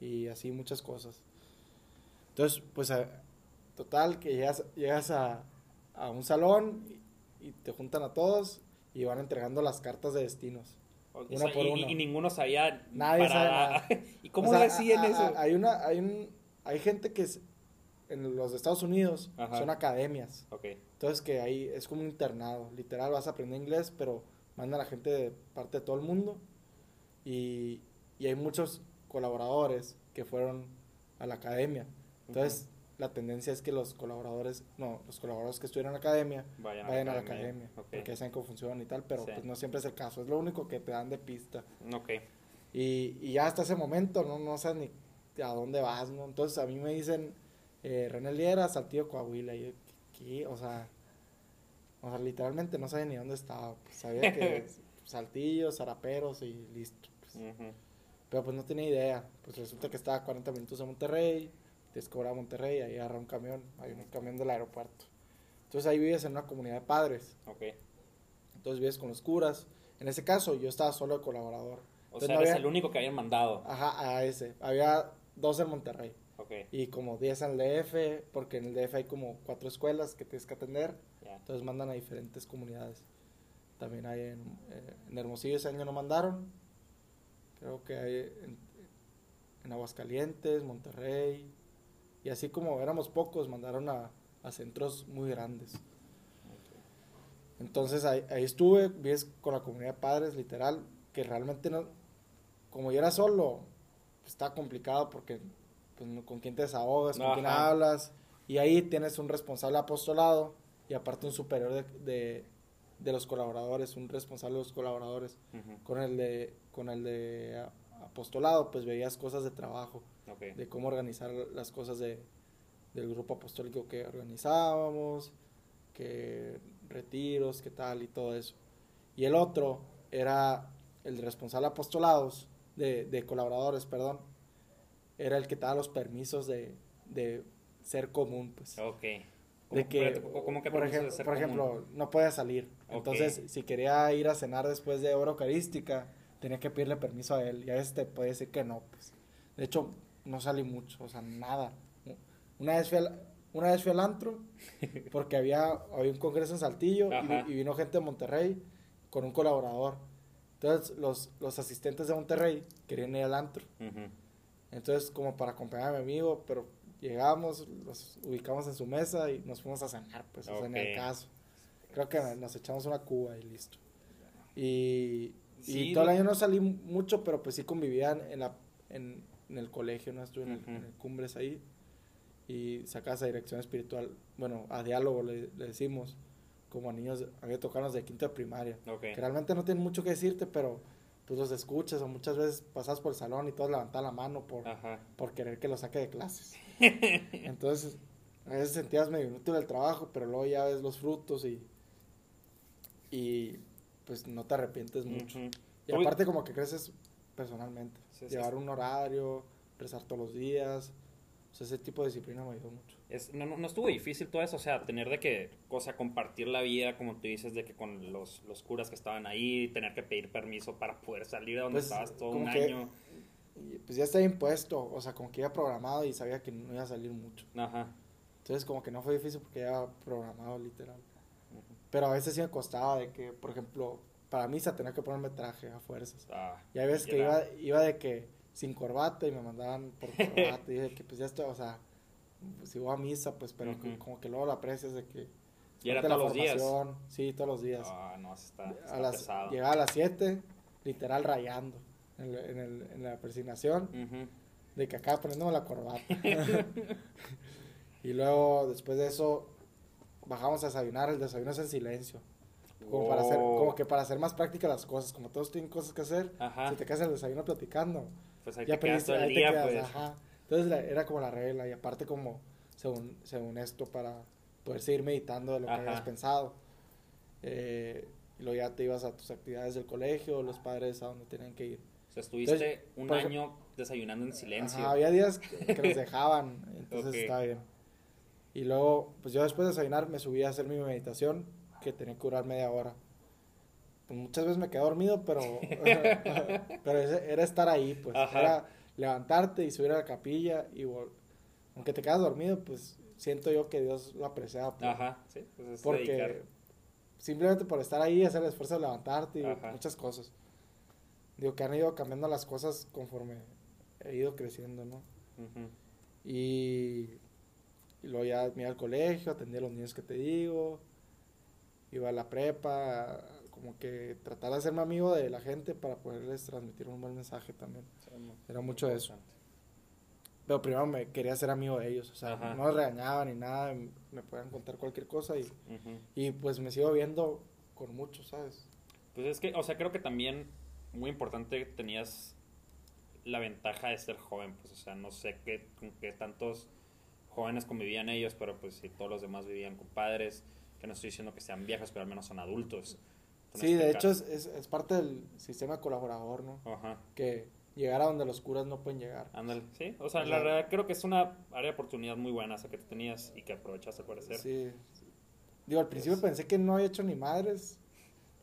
Y así muchas cosas. Entonces, pues, a- total, que llegas, llegas a, a un salón y, y te juntan a todos y van entregando las cartas de destinos. O Una sea, por y, uno. y ninguno sabía Nadie sabe para- ¿Y cómo O sea, le hacían a- eso? Hay una, hay un, hay gente que es, en los de Estados Unidos Ajá. son academias. Ok. Entonces que ahí es como un internado. Literal vas a aprender inglés, pero mandan a la gente de parte de todo el mundo. Y, y hay muchos colaboradores que fueron a la academia. Entonces la tendencia es que los colaboradores, no, los colaboradores que estuvieron en la academia Vayan, vayan a la academia. Ok. Porque ya saben cómo funciona y tal, pero Sí. pues no siempre es el caso. Es lo único que te dan de pista. Ok. Y, y ya hasta ese momento no, no sabes ni a dónde vas, ¿no? Entonces a mí me dicen eh, René Liera, Saltillo, Coahuila. Y yo, ¿qué? O sea, o sea, literalmente no sabía ni dónde estaba. Pues, sabía que Saltillo, Zaraperos y listo. pues. Pero pues no tenía idea. Pues resulta que estaba a 40 minutos de Monterrey, tienes que cobrar a Monterrey, ahí agarra un camión, hay un camión del aeropuerto. Entonces ahí vives en una comunidad de padres. Ok. Entonces vives con los curas. En ese caso yo estaba solo de colaborador. O Entonces, sea, no eres había- el único que habían mandado. Ajá, a ese. Había dos en Monterrey Ok. y como 10 en el DF, porque en el DF hay como cuatro escuelas que tienes que atender, Ya. entonces mandan a diferentes comunidades. También hay en, eh, en Hermosillo ese año no mandaron, creo que hay en, en Aguascalientes, Monterrey, y así como éramos pocos, mandaron a, a centros muy grandes. Entonces ahí, ahí estuve, vives con la comunidad de padres, literal, que realmente no, como yo era solo, pues, está complicado porque pues, con quién te desahogas, con quién hablas, y ahí tienes un responsable apostolado y aparte un superior de, de, de los colaboradores, un responsable de los colaboradores. Con el de, con el de apostolado, pues veías cosas de trabajo, de cómo organizar las cosas de, del grupo apostólico que organizábamos, que retiros, qué tal y todo eso. Y el otro era el responsable de apostolados, de, de colaboradores, perdón, era el que te daba los permisos de, de ser común, pues. De que, pero, ¿cómo que por, de ejemplo, por no podía salir. Entonces, si quería ir a cenar después de hora eucarística, tenía que pedirle permiso a él. Y a veces te puede decir que no, pues. De hecho, no salí mucho, o sea, nada. Una vez fui al, una vez fui al antro, porque había, había un congreso en Saltillo y, y vino gente de Monterrey con un colaborador. Entonces, los, los asistentes de Monterrey querían ir al antro. Entonces, como para acompañar a mi amigo, pero llegamos, los ubicamos en su mesa y nos fuimos a cenar, pues, o sea, en el caso. Creo que nos echamos una cuba y listo. Y, y Sí, todo el año no salí mucho, pero pues sí convivían en, la, en, en el colegio, ¿no? Estuve en el, Ujú. en el Cumbres ahí y sacas a dirección espiritual, bueno, a diálogo le, le decimos, como a niños, había tocarnos de quinto de primaria Ok. que realmente no tienen mucho que decirte, pero pues los escuchas o muchas veces pasas por el salón y todos levantan la mano por, Ajá. por querer que lo saque de clases. Entonces, a veces sentías medio inútil el trabajo, pero luego ya ves los frutos y, y pues no te arrepientes mucho. Y aparte como que creces personalmente. Sí, sí, Llevar sí. un horario, rezar todos los días. O sea, ese tipo de disciplina me ayudó mucho. Es, no, no, no estuvo difícil todo eso, o sea, tener de que, o sea, compartir la vida, como tú dices, de que con los, los curas que estaban ahí, tener que pedir permiso para poder salir de donde Pues, estabas todo un que- año. Pues ya estaba impuesto, o sea, como que iba programado y sabía que no iba a salir mucho. Ajá. Entonces como que no fue difícil porque ya programado literal. Pero a veces sí me costaba de que, por ejemplo, para misa tenía que ponerme traje a fuerzas. Ah, Y hay veces que era- iba, iba de que sin corbata y me mandaban por corbata. y dije que pues ya estoy, o sea, si voy a misa, pues, pero como que luego lo aprecias de que... ¿Y era todos los días? Sí, todos los días. Ah, no, está, está a las, pesado. llegaba a las 7, literal rayando en, en, el- en la presinación, Ujú. de que acaba poniéndome la corbata. y luego, después de eso, bajamos a desayunar, el desayuno es en silencio. Como, para hacer, Oh. como que para hacer más prácticas las cosas, como todos tienen cosas que hacer, Ajá. si te quedas el desayuno platicando, Pues ahí ya te quedas todo el día, quedas, pues. ajá. Entonces la- era como la regla, y aparte como, según, según esto, para poder seguir meditando de lo que habías pensado. Eh, y luego ya te ibas a tus actividades del colegio, los padres a donde tenían que ir. O sea, estuviste Entonces, un por año desayunando en silencio. Ajá, había días que que nos dejaban, entonces Ok. estaba bien. Y luego, pues yo después de desayunar me subí a hacer mi meditación, que tenía que durar media hora. Pues muchas veces me quedé dormido, pero, pero era estar ahí, pues. Ajá. Era levantarte y subir a la capilla y aunque te quedas dormido, pues siento yo que Dios lo apreciaba. pues, Ajá, sí. Pues es dedicar. Porque simplemente por estar ahí, hacer el esfuerzo de levantarte y Ajá. muchas cosas. Digo que han ido cambiando las cosas conforme he ido creciendo, ¿no? Y, y luego ya me iba al colegio, atendía a los niños que te digo, iba a la prepa, como que tratar de hacerme amigo de la gente para poderles transmitir un buen mensaje también. Sí, Era mucho de eso. Pero primero me quería ser amigo de ellos, o sea, Ajá. no los regañaba ni nada, me podían contar cualquier cosa y, y pues me sigo viendo con muchos, ¿sabes? Pues es que, o sea, creo que también muy importante tenías la ventaja de ser joven, pues, o sea, no sé qué, con qué tantos jóvenes convivían ellos, pero pues si todos los demás vivían con padres, que no estoy diciendo que sean viejos, pero al menos son adultos. Sí, de hecho es, es, es parte del sistema colaborador, ¿no? Ajá, Que llegar a donde los curas no pueden llegar. ándale, sí, o sea, la verdad creo que es una área de oportunidad muy buena esa que tú tenías y que aprovechaste al parecer. Sí. Digo, al principio Es- pensé que no había hecho ni madres.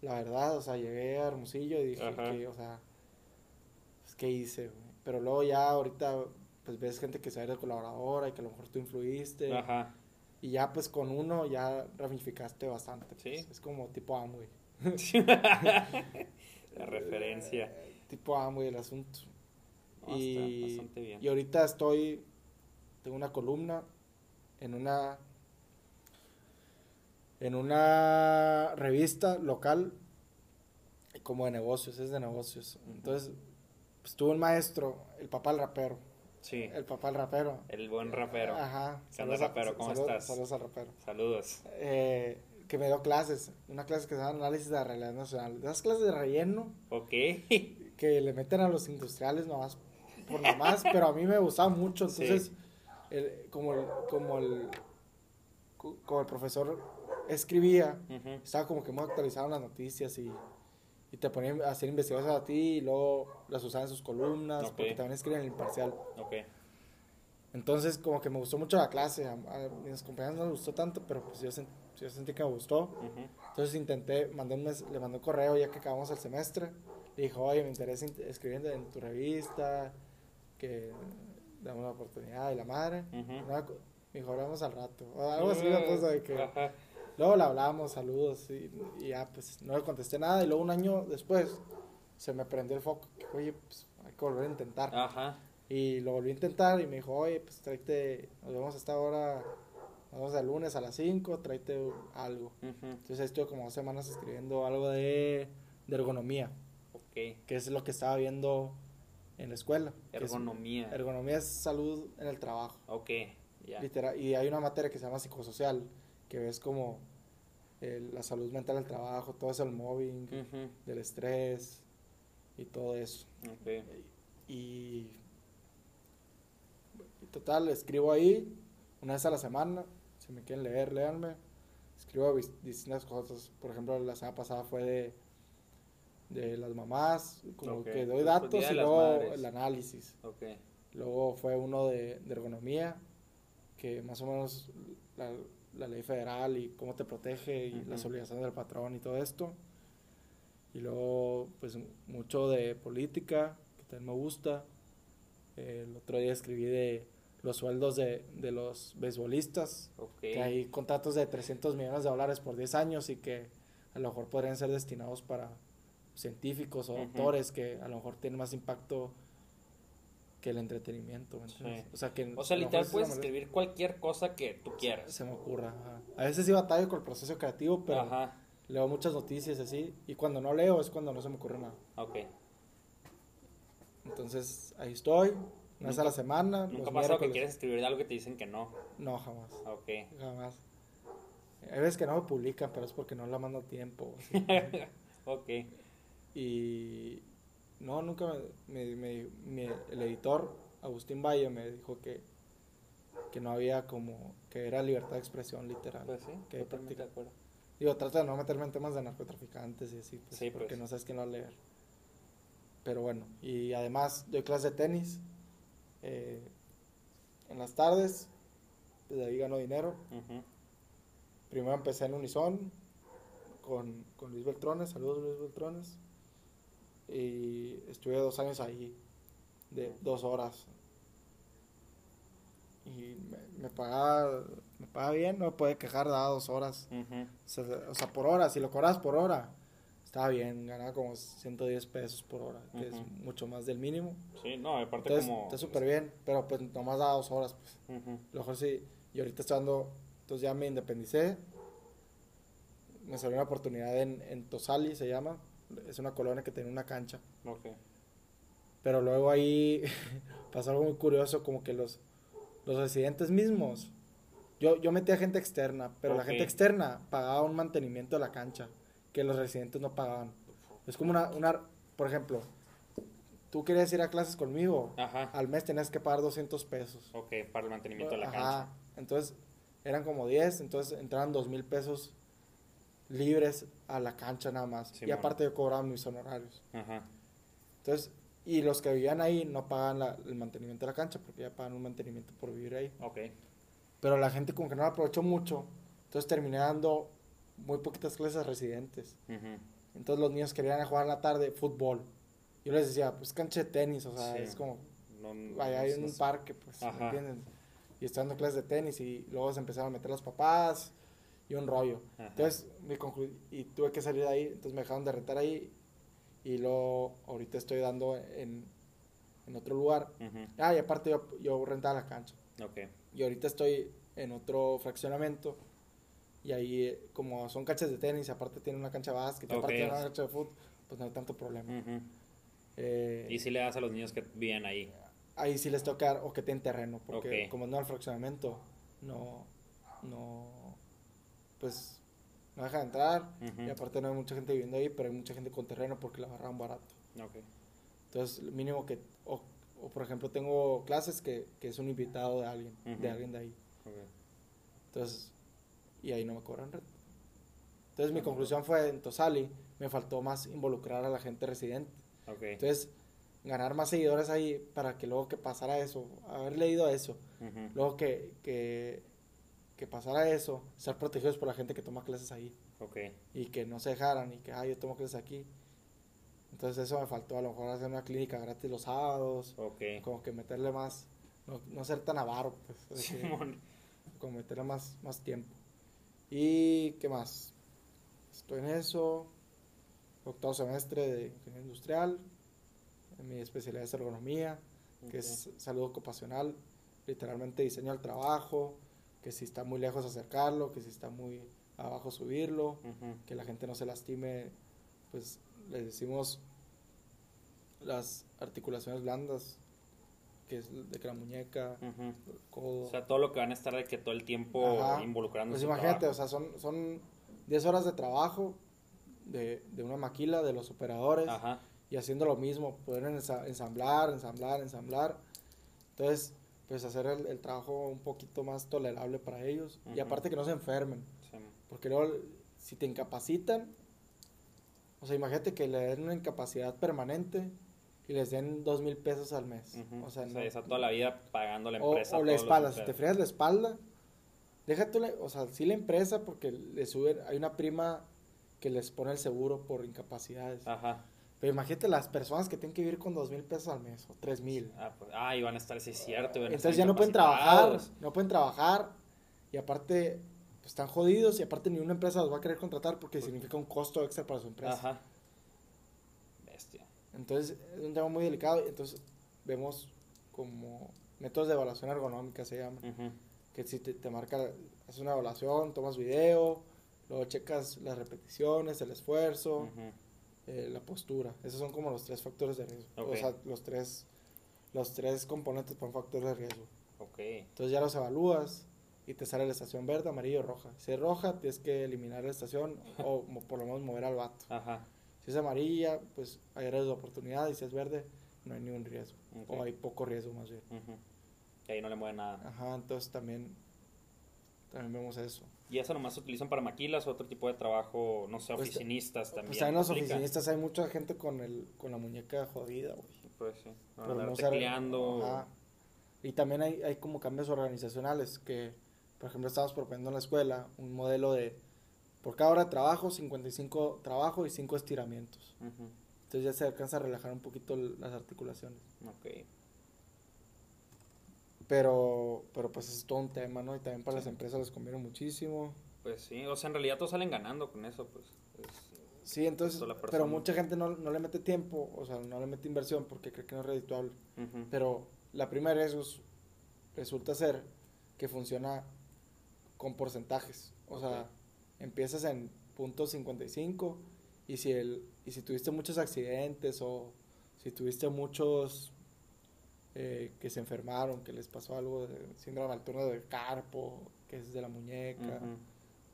La verdad, o sea, llegué a Hermosillo y dije Ajá. que, o sea, pues, ¿qué hice? güey? Pero luego ya ahorita, pues ves gente que se va a ir de colaboradora y que a lo mejor tú influiste. Ajá, Y ya, pues con uno ya ramificaste bastante. pues. Sí. Es como tipo Amway. la referencia. Tipo Amway el asunto. No, y, está bastante bien. y ahorita estoy, tengo una columna en una en una revista local como de negocios, es de negocios. Entonces, pues tuve un maestro, el papá del rapero, Sí, el papá del rapero. el buen rapero. Ajá. ¿Qué onda, Saludos a- rapero? ¿Cómo saludos- estás? Saludos al rapero. Saludos. Eh, que me dio clases, una clase que se llama análisis de la realidad nacional. Esas clases de relleno Ok. que le meten a los industriales nomás por nomás, pero a mí me gustaba mucho, Sí. entonces el- como el, como el co- como el profesor escribía, estaba como que muy actualizado en las noticias y, y te ponían a hacer investigaciones a ti y luego las usaban en sus columnas, porque también escriben en el imparcial. Ok. Entonces como que me gustó mucho la clase, a, a mis compañeros no les gustó tanto, pero pues yo, sen- yo sentí que me gustó. Ujú. Entonces intenté, mandé un mes- le mandé un correo ya que acabamos el semestre. Le dijo, oye, me interesa int- escribir en tu revista, que dame una oportunidad y la madre. Ujú. No, me dijo, hablamos al rato. O algo así me puso de que... Ajá. Luego le hablamos, saludos y, y ya, pues no le contesté nada. Y luego un año después se me prendió el foco. Que, oye, pues hay que volver a intentar. Ajá. Y lo volví a intentar y me dijo, oye, pues tráete, nos vemos a esta hora, nos vemos el lunes a las 5, tráete algo. Ujú. Entonces ahí estuve como dos semanas escribiendo algo de, de ergonomía, Ok. que es lo que estaba viendo en la escuela. es- Ergonomía. ergonomía es salud en el trabajo, Ok. Ya. Y hay una materia que se llama psicosocial, que ves como eh, la salud mental del trabajo, todo eso, el mobbing, del estrés y todo eso. Ok. Y, y total, escribo ahí una vez a la semana. Si me quieren leer, léanme. escribo distintas cosas. Por ejemplo, la semana pasada fue de, de las mamás, como que doy Pues, datos Día de y luego Madres. el análisis. Luego fue uno de, de ergonomía, que más o menos la, la ley federal y cómo te protege y las obligaciones del patrón y todo esto. Y luego, pues mucho de política, que también me gusta. El otro día escribí de los sueldos de, de los beisbolistas, Ok. que hay contratos de 300 millones de dólares por 10 años y que a lo mejor podrían ser destinados para científicos o Ujú. doctores que a lo mejor tienen más impacto que el entretenimiento. Sí. O sea, que O sea, literal puedes manera- escribir cualquier cosa que tú quieras. Se me ocurra. ajá. A veces sí batallo con el proceso creativo, pero Ajá. leo muchas noticias así. Y cuando no leo es cuando no se me ocurre nada. Ok. Entonces ahí estoy, una vez a la semana. ¿Nunca pasado que quieres escribir de algo que te dicen que no? No, jamás. Ok. Jamás. Hay veces que no me publican, pero es porque no la mando a tiempo. así. Ok. y no, nunca me, me- me- el editor, Agustín Valle, me dijo que, que no había como, que era libertad de expresión literal. Pues sí, que de acuerdo. Digo, trata de no meterme en temas de narcotraficantes y así, pues, Sí, porque pues. no sabes quién lo va a leer. Pero bueno, y además doy clases de tenis eh, en las tardes, desde ahí gano dinero. Primero empecé en Unison con, con Luis Beltrones, saludos Luis Beltrones. Y estuve dos años ahí, de dos horas. Y me, me pagaba, me pagaba bien, no me puede quejar, daba dos horas. O sea, o sea, por hora, si lo cobras por hora, estaba bien, ganaba como 110 pesos por hora, que es mucho más del mínimo. Sí, no, aparte Entonces, como... está súper bien, pero pues nomás daba dos horas, pues. A lo mejor sí, y ahorita estoy dando, entonces ya me independicé, me salió una oportunidad en, en Tosali, se llama, es una colonia que tiene una cancha, Ok. pero luego ahí pasó algo muy curioso, como que los, los residentes mismos, yo, yo metí a gente externa, pero la gente externa pagaba un mantenimiento de la cancha que los residentes no pagaban. Es como una, una por ejemplo, tú querías ir a clases conmigo, Ajá. al mes tenías que pagar 200 pesos. Ok, para el mantenimiento de la Ajá, cancha. Entonces, eran como 10, entonces entraban 2 mil pesos libres a la cancha nada más. y aparte yo cobraba mis honorarios. Ajá. Entonces, y los que vivían ahí no pagan la- el mantenimiento de la cancha porque ya pagan un mantenimiento por vivir ahí. Ok. Pero la gente como que no lo aprovechó mucho, entonces terminé dando muy poquitas clases residentes. Ujú. Entonces los niños querían a jugar en la tarde fútbol. Yo les decía, pues cancha de tenis, o sea, Sí. es como No, no- vaya hay no- un parque, pues, ¿me entienden? Y estoy dando clases de tenis y luego se empezaron a meter los papás y un rollo. Ajá. Entonces, me conclu- y tuve que salir de ahí, entonces me dejaron de rentar ahí y luego ahorita estoy dando en, en otro lugar. Ujú. Ah, y aparte yo, yo rentaba la cancha. Ok. Y ahorita estoy en otro fraccionamiento y ahí eh, como son canchas de tenis, aparte tiene una cancha de básquet, Ok. aparte tiene una cancha de fútbol, pues no hay tanto problema. Ujú. Eh, Y si le das a los niños que viven ahí. ahí sí les toca o que tienen terreno, porque Ok. como no al fraccionamiento, no, no, pues no dejan entrar Ujú. y aparte no hay mucha gente viviendo ahí, pero hay mucha gente con terreno porque la agarran barato. Ok. Entonces, mínimo que, o, o, por ejemplo tengo clases que, que es un invitado de alguien, Ujú. de alguien de ahí. Entonces, y ahí no me cobran renta. Entonces mi conclusión fue, en Tosali me faltó más involucrar a la gente residente. Ok. Entonces, ganar más seguidores ahí para que luego que pasara eso, haber leído eso, luego que, que, que pasara eso, estar protegidos por la gente que toma clases ahí Ok. y que no se dejaran y que, ah, yo tomo clases aquí. Entonces eso me faltó, a lo mejor hacer una clínica gratis los sábados, Ok. como que meterle más, no, no ser tan avaro, pues, como meterle más, más tiempo. ¿Y qué más? Estoy en eso, octavo semestre de ingeniería industrial, mi especialidad es ergonomía, que es salud ocupacional, literalmente diseño al trabajo, que si está muy lejos acercarlo, que si está muy abajo subirlo, que la gente no se lastime, pues le decimos las articulaciones blandas, que es de que la muñeca, Ujú. el codo. O sea, todo lo que van a estar de que todo el tiempo Ajá. involucrando Pues imagínate, o sea, son, son 10 horas de trabajo de, de una maquila, de los operadores, Ajá. y haciendo lo mismo, poder ensa- ensamblar, ensamblar, ensamblar. Entonces, pues hacer el, el trabajo un poquito más tolerable para ellos. Y Ujú. aparte que no se enfermen, Sí. Porque luego, si te incapacitan, o sea, imagínate que le den una incapacidad permanente y les den dos mil pesos al mes. O sea, O no- sea, está toda la vida pagando la empresa. o la espalda, si te fregas la espalda, déjate, o sea, sí la empresa porque le suben, hay una prima que les pone el seguro por incapacidades. Ajá. Pero imagínate las personas que tienen que vivir con dos mil pesos al mes o tres mil. Ah, pues, ah, y van a estar, sí, es cierto. van a estar Entonces ya no pueden trabajar, no pueden trabajar y aparte pues, están jodidos y aparte ni una empresa los va a querer contratar porque significa un costo extra para su empresa. Ajá. Entonces es un tema muy delicado y entonces vemos como métodos de evaluación ergonómica se llaman. Que si te, te marca, haces una evaluación, tomas video, luego checas las repeticiones, el esfuerzo, eh, la postura. Esos son como los tres factores de riesgo. O sea, los tres, los tres componentes para un factor de riesgo. Ok. Entonces ya los evalúas y te sale la estación verde, amarillo roja. Si es roja, tienes que eliminar la estación o por lo menos mover al vato. Ajá. Si es amarilla, pues hay áreas de oportunidad y si es verde, no hay ningún riesgo. O hay poco riesgo más bien. Ujú. Y ahí no le mueve nada. Ajá, entonces también, también vemos eso. ¿Y eso nomás se utilizan para maquilas o otro tipo de trabajo, no sé, Pues, oficinistas también? Pues también los oficinistas hay mucha gente con el con la muñeca jodida, güey. Pues sí. Andar no. Ajá. Y también hay, hay como cambios organizacionales que, por ejemplo, estamos proponiendo en la escuela un modelo de, por cada hora de trabajo, 55 trabajo y 5 estiramientos. Ujú. Entonces ya se alcanza a relajar un poquito las articulaciones. Ok. Pero, pero pues es todo un tema, ¿no? Y también para las empresas les conviene muchísimo. Pues sí, o sea, en realidad todos salen ganando con eso, pues. Es- Sí, entonces, pero mucha gente no, no le mete tiempo, o sea, no le mete inversión porque cree que no es redituable. Ujú. Pero la primera riesgo es- resulta ser que funciona con porcentajes. O sea, Ok. Empiezas en punto 55 y si, el, y si tuviste muchos accidentes o si tuviste muchos eh, que se enfermaron, que les pasó algo de síndrome al turno del carpo, que es de la muñeca,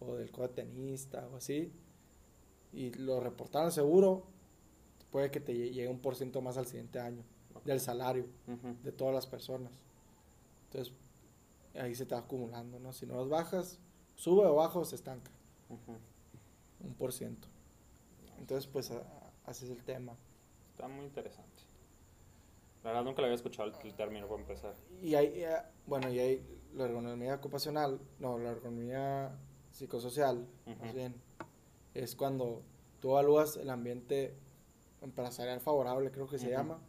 o del codo tenista o así, y lo reportaron seguro, puede que te lle- llegue un por ciento más al siguiente año del salario de todas las personas. Entonces, ahí se va acumulando, ¿no? Si no los bajas, sube o baja o se estanca, Un por ciento. Entonces, pues, a- a- así es el tema. Está muy interesante. La verdad nunca le había escuchado el, el término para empezar. Y hay, eh, bueno, y hay la ergonomía ocupacional, no, la ergonomía psicosocial, más Ujú. bien, es cuando tú evalúas el ambiente empresarial favorable, creo que se llama,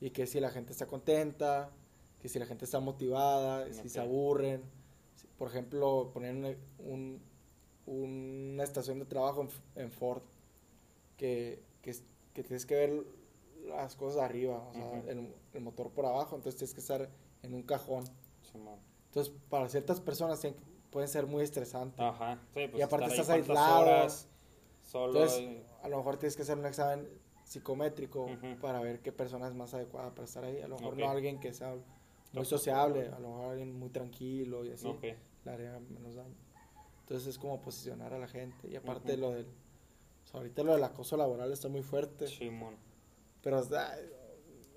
y que si la gente está contenta, que si la gente está motivada, si se aburren, por ejemplo, poner un, un- una estación de trabajo en, Ford, que, que, que tienes que ver las cosas arriba, o sea, Ujú. el, el motor por abajo, entonces tienes que estar en un cajón. Entonces, para ciertas personas tienen- pueden ser muy estresantes. Ajá. Sí, pues Y aparte estás aislado. horas solo. Entonces, y- a lo mejor tienes que hacer un examen psicométrico para ver qué persona es más adecuada para estar ahí. A lo mejor no alguien que sea muy sociable, a lo mejor alguien muy tranquilo y así, Ok. le haría menos daño. Entonces es como posicionar a la gente. Y aparte Ujú. lo del... o sea, ahorita lo del acoso laboral está muy fuerte. Simón. Pero, o sea,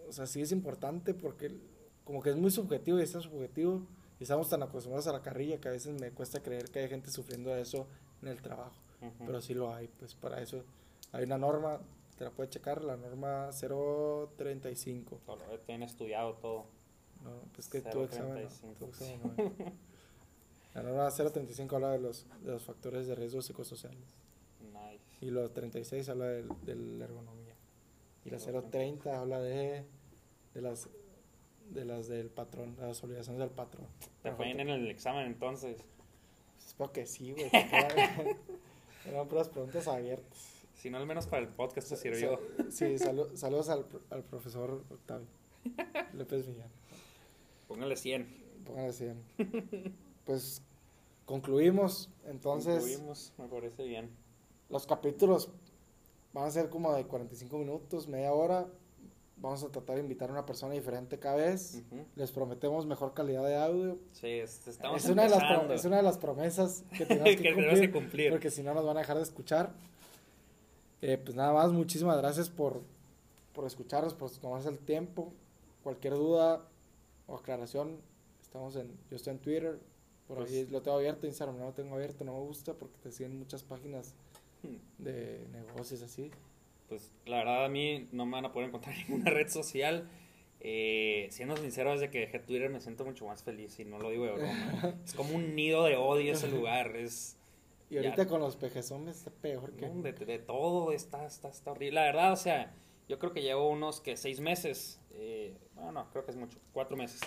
o sea, sí es importante porque como que es muy subjetivo y es tan subjetivo y estamos tan acostumbrados a la carrilla que a veces me cuesta creer que hay gente sufriendo de eso en el trabajo. Ujú. Pero sí lo hay, pues para eso hay una norma, te la puedes checar, la norma 035. Solo, eh, tienen estudiado todo. No, pues que tu examen, no, 035. tu examen no. La norma 035 habla de los, de los factores de riesgo psicosociales Nice. y los 36 habla del- de, la ergonomía. Y la Ok. 030 habla de, de las de las del patrón, de las obligaciones del patrón. Te fue en el examen entonces. Espero que sí, güey. Eran puras preguntas abiertas. Si no, al menos para el podcast te sirvió. Sí, salu- saludos al, al profesor Octavio López Millán. Póngale 100. Póngale 100. Pues concluimos. Entonces, Concluimos, me parece bien. los capítulos van a ser como de 45 minutos, media hora. Vamos a tratar de invitar a una persona diferente cada vez. Les prometemos mejor calidad de audio. Sí, es- estamos Es una, de las es una de las promesas que tenemos que que, tenemos cumplir, que cumplir. Porque si no nos van a dejar de escuchar. Eh, pues nada más, muchísimas gracias por, por escucharnos, por tomarse el tiempo. Cualquier duda o aclaración, estamos en, yo estoy en Twitter, Por Pues- ahí lo tengo abierto, Instagram no lo tengo abierto, no me gusta porque te siguen muchas páginas Hmm. de negocios así. Pues la verdad a mí no me van a poder encontrar en ninguna red social. Eh, siendo sincero, desde que dejé Twitter me siento mucho más feliz y no lo digo de broma. es como un nido de odio ese lugar. Es Y ahorita Ya. con los pejezones está peor que... no, de, de todo, está, está, está horrible. La verdad, o sea, yo creo que llevo unos que seis meses. Eh, bueno, no, creo que es mucho, cuatro meses.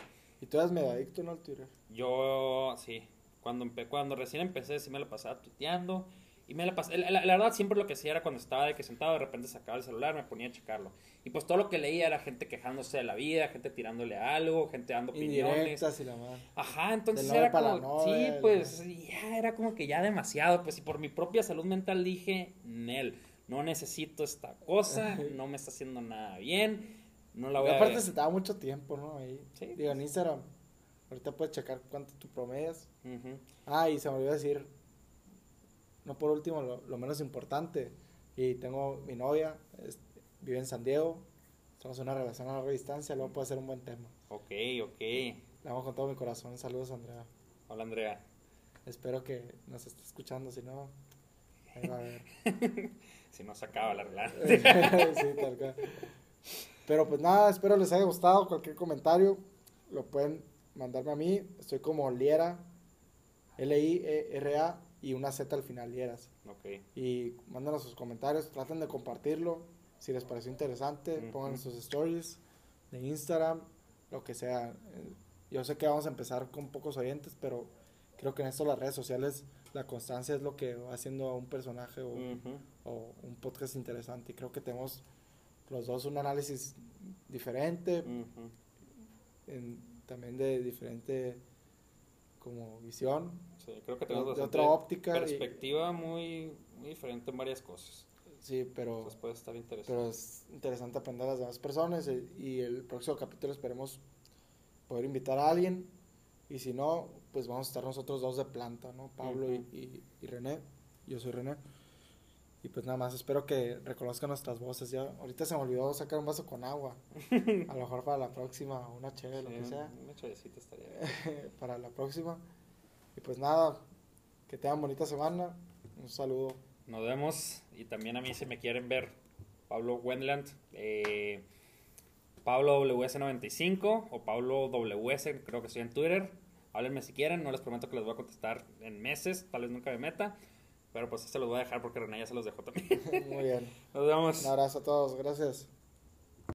Y tú eres medio adicto, ¿no? Al Twitter. Yo, sí, cuando, empe- cuando recién empecé, sí me la pasaba tuiteando. Y me la pasé, la, la- la verdad, siempre lo que hacía era cuando estaba de que sentado, de repente sacaba el celular, me ponía a checarlo. Y pues todo lo que leía era gente quejándose de la vida, gente tirándole algo, gente dando opiniones. Y la madre. Ajá, entonces era como, sí, pues ya era como que ya demasiado, pues y por mi propia salud mental dije, Nel, no necesito esta cosa, no me está haciendo nada bien, no la voy a aparte ver. se te da mucho tiempo, ¿no? Ahí. Sí, Digo, en pues. Instagram. Ahorita puedes checar cuánto tú promedias. Ah, y se me olvidó decir, no por último, lo, lo menos importante. Y tengo mi novia, es- vive en San Diego. Estamos en una relación a larga distancia, luego puede ser un buen tema. Ok, ok. Le amo con todo mi corazón. Saludos, Andrea. Hola Andrea. Espero que nos esté escuchando, si no, ahí va a ver. Si no se acaba la relación. sí, tal cual. Pero pues nada, espero les haya gustado. Cualquier comentario lo pueden mandarme a mí. Estoy como Liera, L-I-E-R-A y una Z al final, Lieras. ok. Y mándanos sus comentarios, traten de compartirlo. Si les pareció interesante, pongan sus stories de Instagram, lo que sea. Eh, Yo sé que vamos a empezar con pocos oyentes, pero creo que en esto las redes sociales, la constancia es lo que va haciendo a un personaje o, o un podcast interesante. Y creo que tenemos los dos un análisis diferente, en- también de diferente como visión, Sí, creo que de, tenemos de bastante otra óptica. y- perspectiva muy, muy diferente en varias cosas. sí, pero, Entonces puede estar interesante. pero es interesante aprender a las demás personas y, y el próximo capítulo esperemos poder invitar a alguien y si no, pues vamos a estar nosotros dos de planta, ¿no? Pablo y, y René. Yo soy René. Y pues nada más, espero que reconozcan nuestras voces. Ya, ahorita se me olvidó sacar un vaso con agua. A lo mejor para la próxima, una chévere, lo Sí, que sea. Una chavecita estaría bien. para la próxima. Y pues nada, que tengan bonita semana. Un saludo. Nos vemos. Y también a mí, si me quieren ver, Pablo Wendland, eh, Pablo WS95 o Pablo WS, creo que estoy en Twitter. Háblenme si quieren, no les prometo que les voy a contestar en meses, tal vez nunca me meta. Pero pues se los voy a dejar porque René ya se los dejó también. Muy bien. Nos vemos. Un abrazo a todos. Gracias.